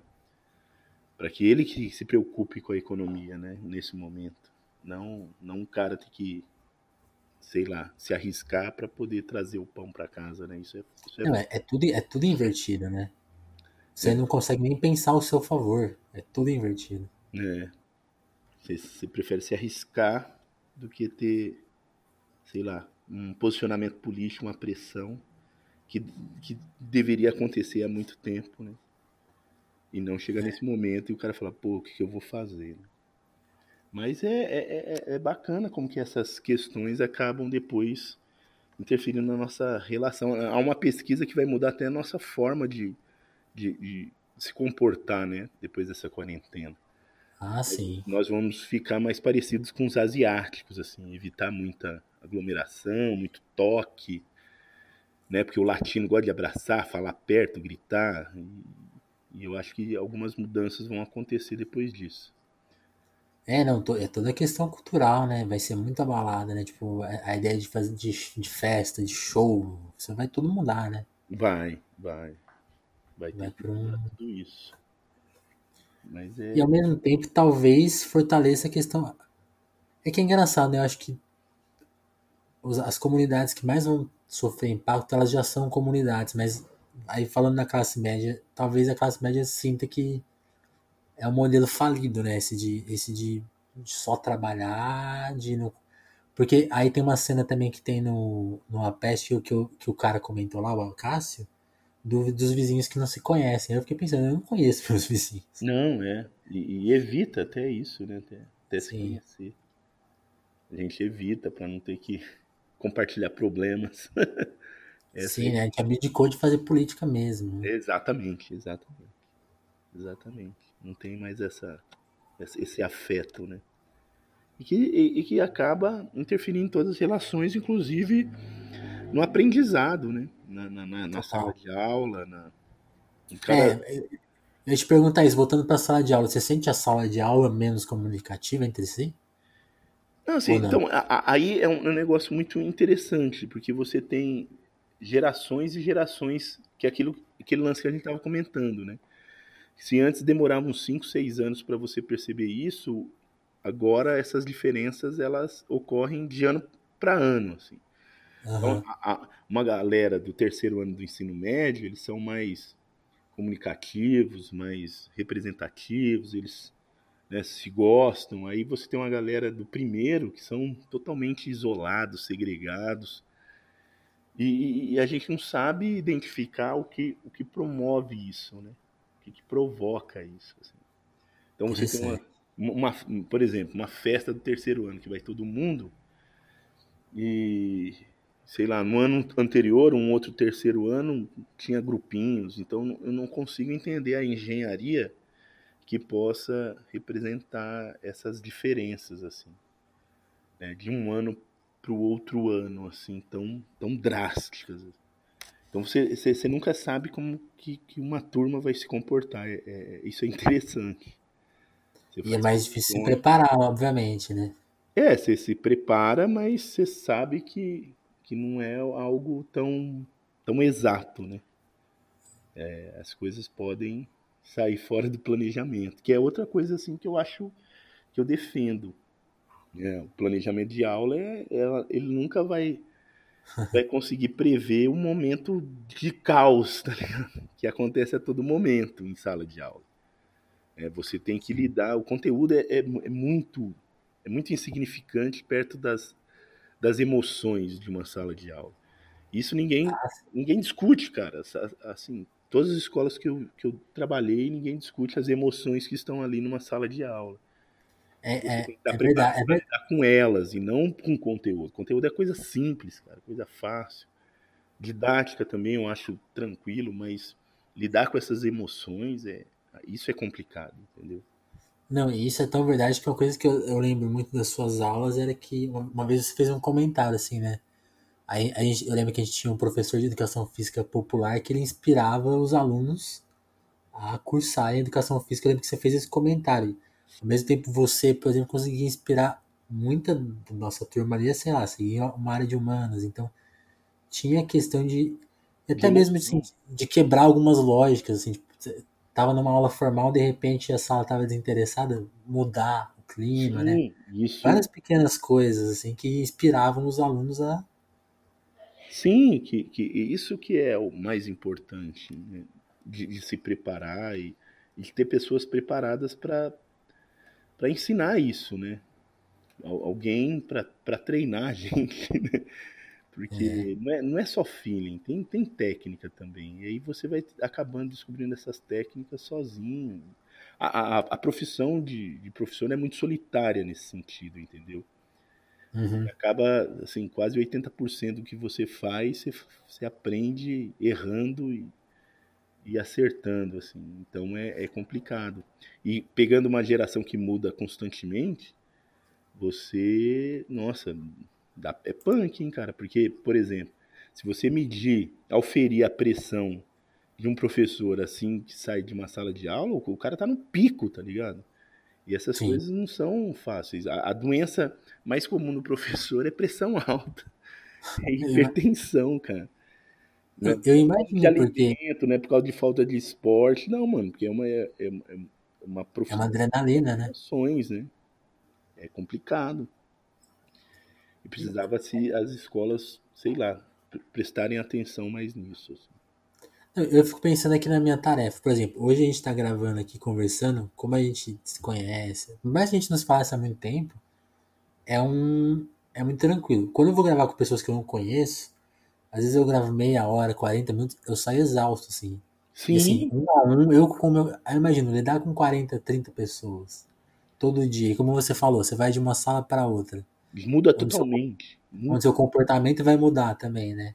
para que ele que se preocupe com a economia, né, nesse momento. Não, não um cara ter que, sei lá, se arriscar para poder trazer o pão para casa, né? Isso é, isso é não, é, é tudo, é tudo invertido, né? Você não consegue nem pensar ao seu favor. É tudo invertido. É. Você, você prefere se arriscar do que ter, sei lá, um posicionamento político, uma pressão que, que deveria acontecer há muito tempo, né? E não chega nesse momento e o cara fala, pô, o que, que eu vou fazer? né? Mas é, é, é- é bacana como que essas questões acabam depois interferindo na nossa relação. Há uma pesquisa que vai mudar até a nossa forma de, de, de se comportar, né? Depois dessa quarentena Ah, sim. nós vamos ficar mais parecidos com os asiáticos, assim, evitar muita aglomeração, muito toque, né? Porque o latino gosta de abraçar, falar perto, gritar, e, eu acho que algumas mudanças vão acontecer depois disso. É, não, é toda questão cultural, né? Vai ser muito abalada, né? Tipo, a, a ideia de fazer de, de festa, de show, isso vai tudo mudar, né? Vai, vai, vai ter Vai que pra um- mudar tudo isso. É, E ao mesmo tempo, talvez fortaleça a questão. É que é engraçado, né? Eu acho que as comunidades que mais vão sofrer impacto, elas já são comunidades, mas aí falando da classe média, talvez a classe média sinta que é um modelo falido, né? Esse de, esse de, de só trabalhar, de não. Porque aí tem uma cena também que tem no, no A Peste que, o- que o cara comentou lá, o Cássio, do- dos vizinhos que não se conhecem. Eu fiquei pensando, eu não conheço meus vizinhos. não, é, e, e evita até isso, né? Até, até se conhecer. A gente evita para não ter que compartilhar problemas. Essa Sim, né? A gente abdicou de fazer política mesmo. né? Exatamente, exatamente. Exatamente. Não tem mais essa, esse afeto, né? E que, e, e que acaba interferindo em todas as relações, inclusive no aprendizado, né? Na, na, na- na sala de aula, na, cada... É, eu ia te perguntar isso, voltando para a sala de aula, você sente a sala de aula menos comunicativa entre si? Não, assim, não? então, a- a- aí é um, um negócio muito interessante, porque você tem gerações e gerações, que aquilo, aquele lance que a gente estava comentando, né? Se antes demorava uns 5, 6 anos para você perceber isso, agora essas diferenças elas ocorrem de ano para ano, assim. Então, Aham. a- a- uma galera do terceiro ano do ensino médio, eles são mais comunicativos, mais representativos, eles né, se gostam. Aí você tem uma galera do primeiro que são totalmente isolados, segregados. E, e a gente não sabe identificar o que, o que promove isso, né? O que, que provoca isso. assim. Então você tem uma, uma, uma- por exemplo, uma festa do terceiro ano que vai todo mundo e sei lá, no ano anterior, um outro terceiro ano tinha grupinhos, então eu não consigo entender a engenharia que possa representar essas diferenças assim, né, de um ano para o outro ano assim, tão tão drásticas. Então você, você, você nunca sabe como que, que uma turma vai se comportar. É, é- isso é interessante. Você E é mais difícil se preparar, obviamente, né? é, você se prepara, mas você sabe que, que não é algo tão, tão exato, né? É, as coisas podem sair fora do planejamento, que é outra coisa assim que eu acho que eu defendo. É, o planejamento de aula é, é- ele nunca vai vai conseguir prever o momento de caos, tá? Que acontece a todo momento em sala de aula. É, você tem que lidar, o conteúdo é, é, é muito é muito insignificante perto das, das emoções de uma sala de aula. Isso ninguém, ah, ninguém discute, cara. Assim, todas as escolas que eu, que eu trabalhei, ninguém discute as emoções que estão ali numa sala de aula. É, é, é verdade, é verdade. com elas e não com conteúdo. Conteúdo é coisa simples, cara, coisa fácil. Didática também eu acho tranquilo, mas lidar com essas emoções é isso é complicado, entendeu? Não, isso é tão verdade que uma coisa que eu, eu lembro muito das suas aulas era que uma, uma vez você fez um comentário assim, né? Aí, a gente, eu lembro que a gente tinha um professor de educação física popular que ele inspirava os alunos a cursar em educação física. Eu lembro que você fez esse comentário. Ao mesmo tempo, você, por exemplo, conseguia inspirar muita da nossa turma ali, sei lá, seguir uma área de humanas. Então, tinha a questão de. Até de mesmo assim, de quebrar algumas lógicas. Assim, tipo, tava numa aula formal, de repente a sala tava desinteressada, mudar o clima, né? Sim, né? Isso... Várias pequenas coisas, assim, que inspiravam os alunos a Sim, que, que isso que é o mais importante, né? de, de, se preparar e, e de ter pessoas preparadas para ensinar isso, né? Alguém para treinar a gente, né? Porque é. Não, é, não é só feeling, tem, tem técnica também. E aí você vai acabando descobrindo essas técnicas sozinho. A, a, a profissão de, de professor é muito solitária nesse sentido, entendeu? Uhum. Acaba, assim, quase 80% do que você faz, você, você aprende errando e, e acertando, assim. Então é, é complicado. E pegando uma geração que muda constantemente, você, nossa, dá, é punk, hein, cara? Porque, por exemplo, se você medir, auferir a pressão de um professor assim que sai de uma sala de aula, o cara tá no pico, tá ligado? E essas Sim. coisas não são fáceis. A, a, doença mais comum no professor é pressão alta. É hipertensão, cara. Eu, é eu imagino. De alimento, porque... né? Por causa de falta de esporte. Não, mano, porque é uma, é, é, é uma profissão. É uma adrenalina, né? Ações, né? É complicado. E precisava se as escolas, sei lá, prestarem atenção mais nisso. Assim. Eu fico pensando aqui na minha tarefa. Por exemplo, hoje a gente está gravando aqui, conversando, como a gente se conhece, mas a gente nos fala há muito tempo, é um é muito tranquilo. Quando eu vou gravar com pessoas que eu não conheço, às vezes eu gravo meia hora, 40 minutos, eu saio exausto, assim. Sim. E, assim, um a um, eu com meu. Eu imagino, lidar com 40, 30 pessoas todo dia. E como você falou, você vai de uma sala para outra. Muda totalmente. Seu, onde seu comportamento vai mudar também, né?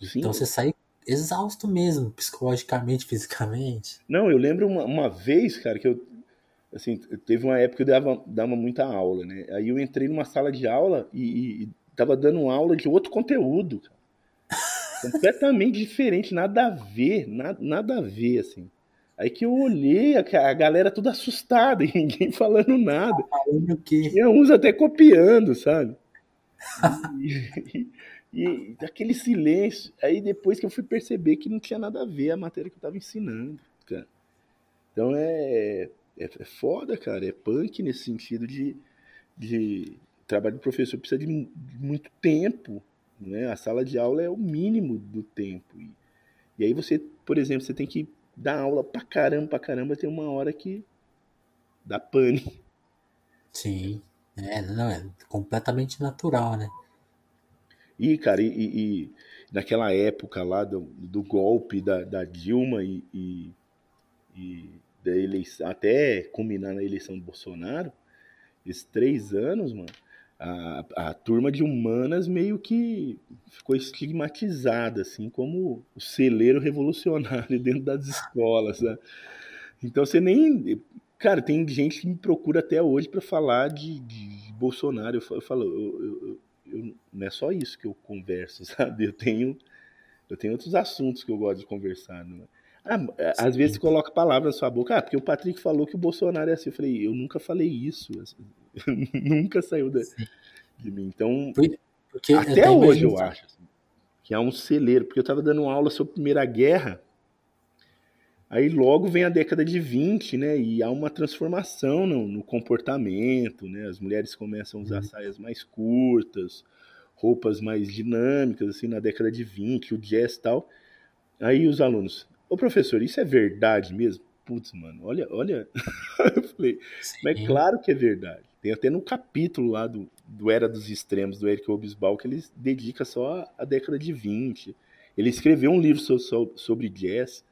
Sim. Então você sai exausto mesmo, psicologicamente, fisicamente. Não, eu lembro uma, uma vez, cara, que eu. Assim, teve uma época que eu dava, dava muita aula, né? Aí eu entrei numa sala de aula e, e tava dando aula de outro conteúdo, cara. Completamente diferente, nada a ver, nada, nada a ver, assim. Aí que eu olhei, a, galera toda assustada, e ninguém falando nada. Falando o quê? Tinha uns até copiando, sabe? E, e aquele silêncio. Aí depois que eu fui perceber que não tinha nada a ver a matéria que eu estava ensinando, cara. Então é, é, é, foda, cara. É punk nesse sentido de, de trabalho de professor precisa de muito tempo. Né? A sala de aula é o mínimo do tempo. E, e aí você, por exemplo, você tem que dar aula pra caramba, pra caramba, tem uma hora que dá pane. Sim. É, não, é completamente natural, né? E, cara, e, e, naquela época lá do, do golpe da, da Dilma e, e, e, da eleição, até culminar na eleição do Bolsonaro, esses três anos, mano, a, a turma de humanas meio que ficou estigmatizada, assim, como o celeiro revolucionário dentro das escolas, né? Então você nem. Cara, tem gente que me procura até hoje para falar de, de, Bolsonaro. Eu falo, eu, eu, eu, não é só isso que eu converso, sabe? Eu tenho, eu tenho outros assuntos que eu gosto de conversar. Não é? ah, é, às vezes você coloca palavras na sua boca, ah, porque o Patrick falou que o Bolsonaro é assim. Eu falei, eu nunca falei isso. nunca saiu de, de, mim. Então, porque até hoje eu acho assim, que é um celeiro, porque eu estava dando aula sobre a Primeira Guerra Aí logo vem a década de 20, né? E há uma transformação no, no comportamento, né? As mulheres começam a usar uhum. saias mais curtas, roupas mais dinâmicas, assim, na década de 20, o jazz e tal. Aí os alunos, ô professor, isso é verdade mesmo? Putz, mano, olha, olha. eu falei, Sim. mas é claro que é verdade. Tem até no capítulo lá do, do Era dos Extremos, do Eric Hobsbawm, que ele dedica só à década de 20. Ele escreveu um livro so, sobre jazz.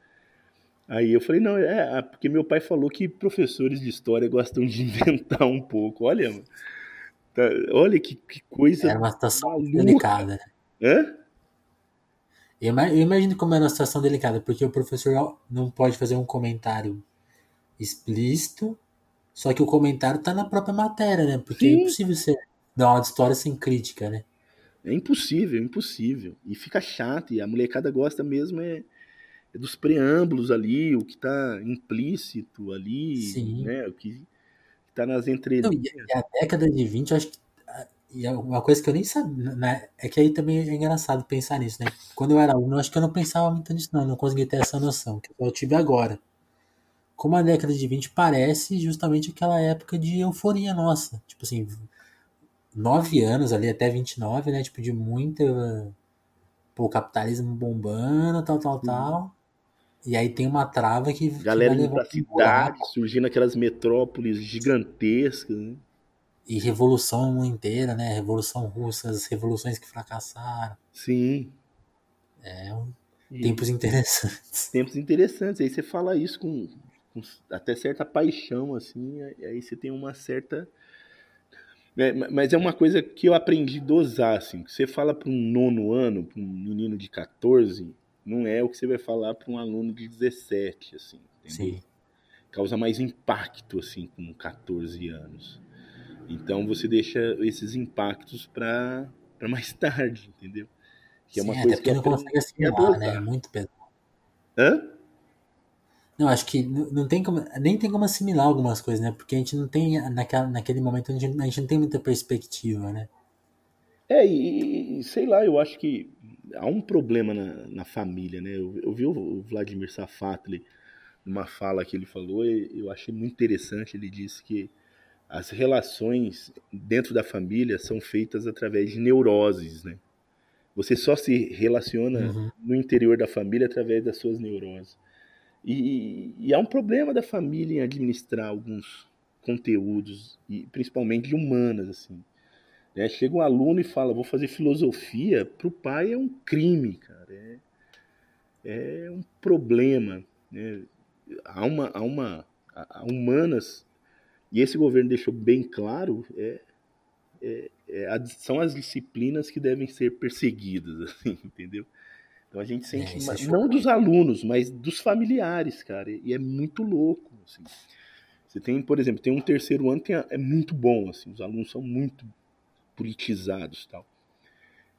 Aí eu falei, não, é, é porque meu pai falou que professores de história gostam de inventar um pouco. Olha, mano, tá, olha que, que coisa. Era uma situação maluca. delicada. Hã? Eu imagino como era uma situação delicada, porque o professor não pode fazer um comentário explícito, só que o comentário tá na própria matéria, né? Porque é Sim. é impossível você dar uma história sem crítica, né? É impossível, é impossível. E fica chato, e a molecada gosta mesmo é dos preâmbulos ali, o que tá implícito ali, Sim. né? O que, que tá nas entrelinhas. e a década de 20, eu acho que e é uma coisa que eu nem sabia, né? É que aí também é engraçado pensar nisso, né? Quando eu era aluno, eu acho que eu não pensava muito nisso, não. Eu não conseguia ter essa noção, que eu tive agora. Como a década de 20 parece justamente aquela época de euforia nossa. Tipo assim, nove anos ali, até 29, né? Tipo, de muita. Pô, o capitalismo bombando, tal, tal, tal. E aí tem uma trava que. Galera indo pra cidade, surgindo aquelas metrópoles gigantescas, né? e revolução inteira, né? Revolução russa, as revoluções que fracassaram. Sim. É um... tempos interessantes. Tempos interessantes. Aí você fala isso com, com até certa paixão, assim, aí você tem uma certa. É, mas é uma coisa que eu aprendi a dosar, assim. Que você fala para um nono ano, para um menino de 14, não é o que você vai falar para um aluno de 17, assim. Entendeu? Sim. Causa mais impacto, assim, com 14 anos. Então você deixa esses impactos para mais tarde, entendeu? Que é uma Sim, coisa que não consegue assimilar, né? É muito pesado. Hã? Não, acho que não tem como, nem tem como assimilar algumas coisas, né? Porque a gente não tem, naquela, naquele momento, a gente, a gente não tem muita perspectiva, né? É, e, e, sei lá, eu acho que há um problema na, na família, né? Eu, eu vi o Vladimir Safatli numa fala que ele falou, e eu achei muito interessante. Ele disse que as relações dentro da família são feitas através de neuroses, né? Você só se relaciona uhum. no interior da família através das suas neuroses. E, e, há um problema da família em administrar alguns conteúdos, e principalmente de humanas, assim. Né? Chega um aluno e fala, vou fazer filosofia, para o pai é um crime, cara. É, é um problema. Né? Há uma, há uma há humanas e esse governo deixou bem claro, é, é, é, são as disciplinas que devem ser perseguidas, assim, entendeu? Então a gente é, sente, é, não dos alunos, mas dos familiares, cara, e é muito louco, assim. Você tem, por exemplo, tem um terceiro ano que é, é muito bom, assim, os alunos são muito politizados, tal.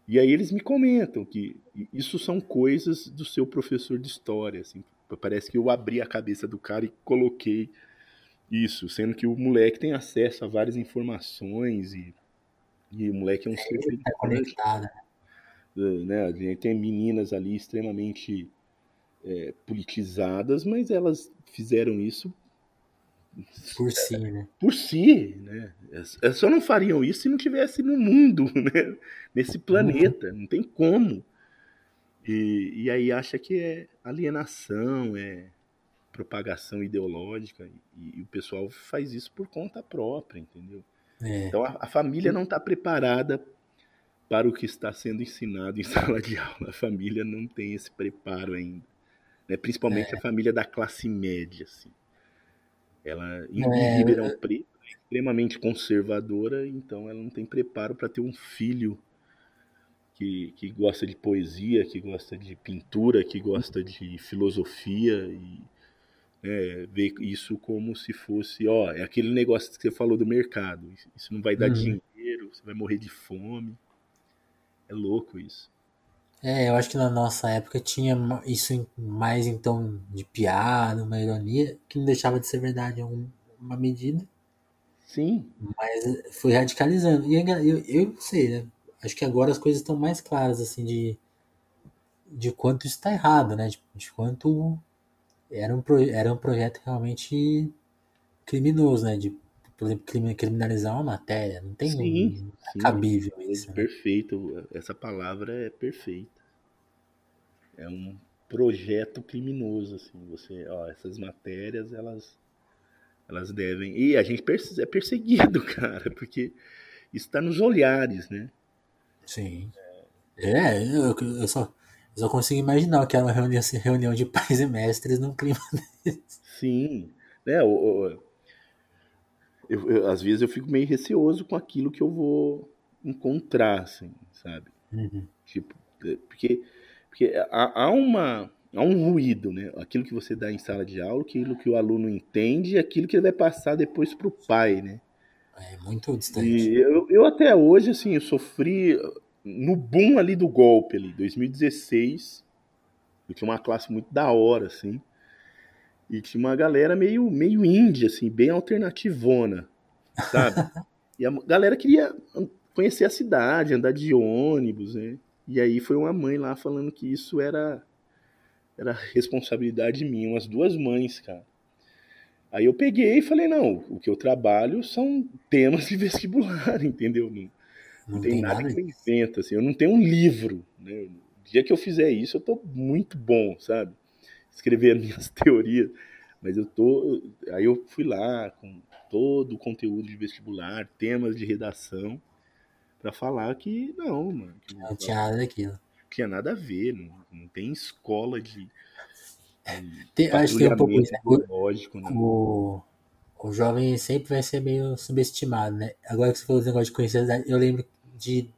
E aí eles me comentam que isso são coisas do seu professor de história, assim. Parece que eu abri a cabeça do cara e coloquei isso, sendo que o moleque tem acesso a várias informações e, e o moleque é um ser tá conectado. Né? A gente tem meninas ali extremamente é, politizadas, mas elas fizeram isso por si, né? Por si, né? Só não fariam isso se não tivesse no mundo, né? Nesse planeta, não tem como. E, e aí acha que é alienação, é propagação ideológica e, e, o pessoal faz isso por conta própria, entendeu? É. Então a, a família não está preparada para o que está sendo ensinado em sala de aula. A família não tem esse preparo ainda, né? principalmente é. a família da classe média, assim. Ela em é. Ribeirão Preto é extremamente conservadora, então ela não tem preparo para ter um filho que, que gosta de poesia, que gosta de pintura, que gosta de filosofia e é, ver isso como se fosse, ó, é aquele negócio que você falou do mercado. Isso não vai dar uhum. dinheiro, você vai morrer de fome. É louco isso. É, eu acho que na nossa época tinha isso mais então de piada, uma ironia, que não deixava de ser verdade em uma medida. Sim. Mas foi radicalizando. E eu, eu sei, né? Acho que agora as coisas estão mais claras, assim, de, de quanto isso está errado, né? De, de quanto era um, era um projeto realmente criminoso, né? De, por exemplo, criminalizar uma matéria. Não tem sim, um, sim, cabível isso. Né? Perfeito. Essa palavra é perfeita. É um projeto criminoso, assim. Você, ó, essas matérias, elas Elas devem. E a gente é perseguido, cara, porque isso está nos olhares, né? Sim. É, eu, eu, só, eu só consigo imaginar que era uma reunião, reunião de pais e mestres num clima desse. Sim. É, eu, eu, às vezes eu fico meio receoso com aquilo que eu vou encontrar, assim, sabe? Uhum. Tipo, é, porque, porque há, há uma há um ruído, né? Aquilo que você dá em sala de aula, aquilo que o aluno entende e aquilo que ele vai passar depois para o pai, né? É muito distante. E eu, eu até hoje, assim, eu sofri no boom ali do golpe ali, 2016. Eu tinha uma classe muito da hora, assim. E tinha uma galera meio, meio índia, assim, bem alternativona, sabe? e a galera queria conhecer a cidade, andar de ônibus, né? E aí foi uma mãe lá falando que isso era era responsabilidade minha, umas duas mães, cara. Aí eu peguei e falei, não, o que eu trabalho são temas de vestibular, entendeu? Não, não, não tem, tem, nada, nada que eu invento, assim, eu não tenho um livro, né? O dia que eu fizer isso, eu tô muito bom, sabe? Escrever minhas teorias, mas eu tô, aí eu fui lá com todo o conteúdo de vestibular, temas de redação, para falar que não, mano. Que não tinha nada daquilo tinha nada a ver, não, não tem escola de. de tem, acho que tem um pouco isso, né? Lógico, né? O, o jovem sempre vai ser meio subestimado, né? Agora que você falou do negócio de conhecer eu lembro de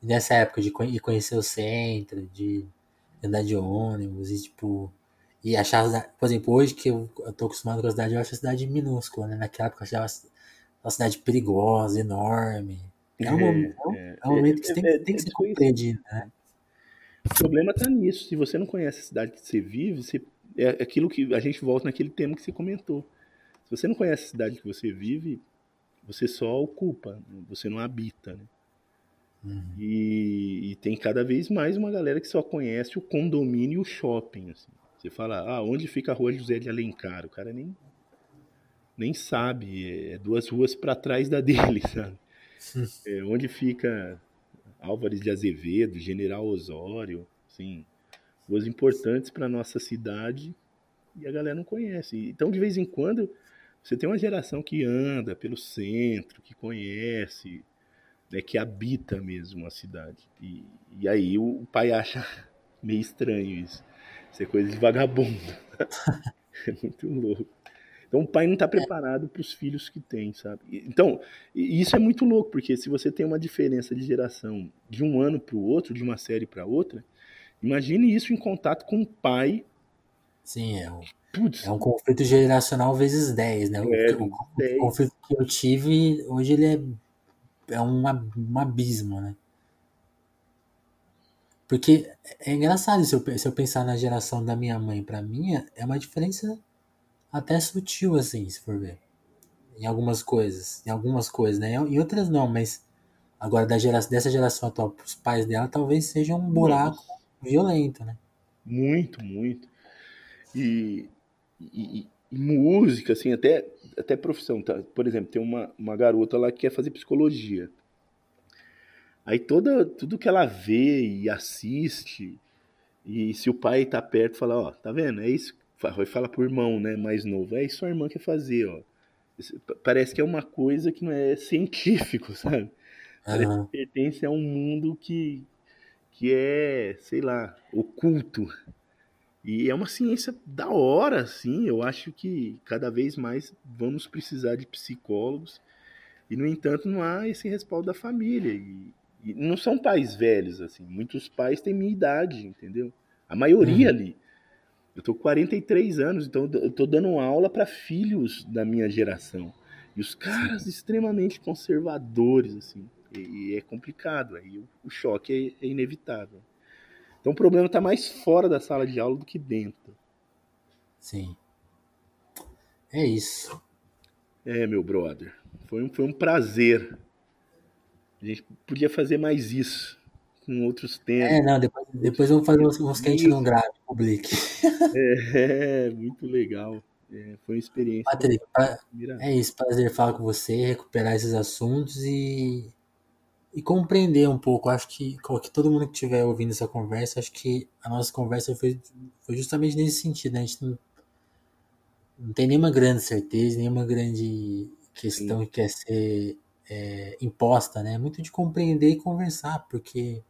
nessa época de conhecer o centro, de andar de ônibus e tipo. E achar, por exemplo, hoje que eu, eu tô acostumado com a cidade, eu acho a cidade minúscula, né? Naquela época eu achava uma cidade perigosa, enorme. É um, é, é, é um momento que é, tem, é, tem que ser compreendido, né? O problema está nisso. Se você não conhece a cidade que você vive, você, é aquilo que a gente volta naquele tema que você comentou. Se você não conhece a cidade que você vive, você só ocupa, você não habita, né? Uhum. E, e, tem cada vez mais uma galera que só conhece o condomínio e o shopping. Assim. Você fala, ah, onde fica a rua José de Alencar? O cara nem, nem sabe, é duas ruas para trás da dele, sabe? É, onde fica Álvares de Azevedo, General Osório, sim, ruas importantes para nossa cidade e a galera não conhece. Então, de vez em quando, você tem uma geração que anda pelo centro, que conhece, né, que habita mesmo a cidade. E, e aí o pai acha meio estranho isso. Isso é coisa de vagabundo. é muito louco. Então o pai não está preparado para os filhos que tem, sabe? Então, isso é muito louco, porque se você tem uma diferença de geração de um ano para o outro, de uma série para outra, imagine isso em contato com o pai. Sim, é um, Putz. é um conflito geracional vezes 10, né? É, o, o, o, conflito que eu tive, hoje ele é, é um, um abismo, né? Porque é engraçado se eu, se eu pensar na geração da minha mãe para minha, é uma diferença até sutil, assim, se for ver. Em algumas coisas. Em algumas coisas, né? Em outras não, mas agora da geração, dessa geração atual os pais dela talvez seja um buraco Nossa. violento, né? Muito, muito. E, e, e, música, assim, até, até profissão. Tá? Por exemplo, tem uma, uma garota lá que quer fazer psicologia. Aí toda, tudo que ela vê e assiste, e se o pai tá perto, fala, ó, tá vendo? É isso vai falar pro irmão, né, mais novo, é isso a irmã quer fazer, ó. Parece que é uma coisa que não é científico, sabe? Uhum. pertence a um mundo que, que é, sei lá, oculto. E é uma ciência da hora, assim. Eu acho que cada vez mais vamos precisar de psicólogos. E, no entanto, não há esse respaldo da família. E, e não são pais velhos, assim. Muitos pais têm minha idade, entendeu? A maioria uhum. ali. Eu tô com 43 anos, então eu tô dando aula para filhos da minha geração. E os caras extremamente conservadores, assim. E, e é complicado, aí o, o choque é, é, inevitável. Então o problema está mais fora da sala de aula do que dentro. Sim. É isso. É, meu brother. Foi um, foi um prazer. A gente podia fazer mais isso com outros temas. É, não, depois, depois vamos fazer uns, uns que a gente não grave, publique. É, muito legal. É, foi uma experiência. Patrick, pra, é isso, prazer falar com você, recuperar esses assuntos e, e compreender um pouco. Acho que, que todo mundo que estiver ouvindo essa conversa, acho que a nossa conversa foi, foi justamente nesse sentido. Né? A gente não, não tem nenhuma grande certeza, nenhuma grande questão Sim. que quer ser é, imposta, né? É muito de compreender e conversar, porque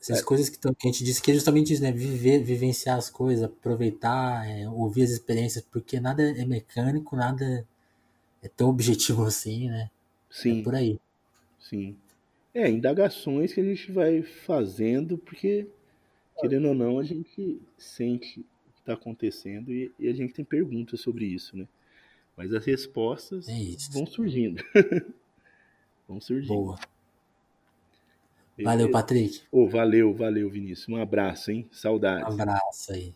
essas é. coisas que, que, a gente disse que é justamente isso, né? Viver, vivenciar as coisas, aproveitar, é, ouvir as experiências, porque nada é mecânico, nada é tão objetivo assim, né? Sim. É por aí. Sim. É, indagações que a gente vai fazendo, porque, querendo ou não, a gente sente o que está acontecendo e, e, a gente tem perguntas sobre isso, né? Mas as respostas é vão surgindo. vão surgindo. Boa. Valeu, Patrick. Oh, valeu, valeu, Vinícius. Um abraço, hein? Saudades. Um abraço aí.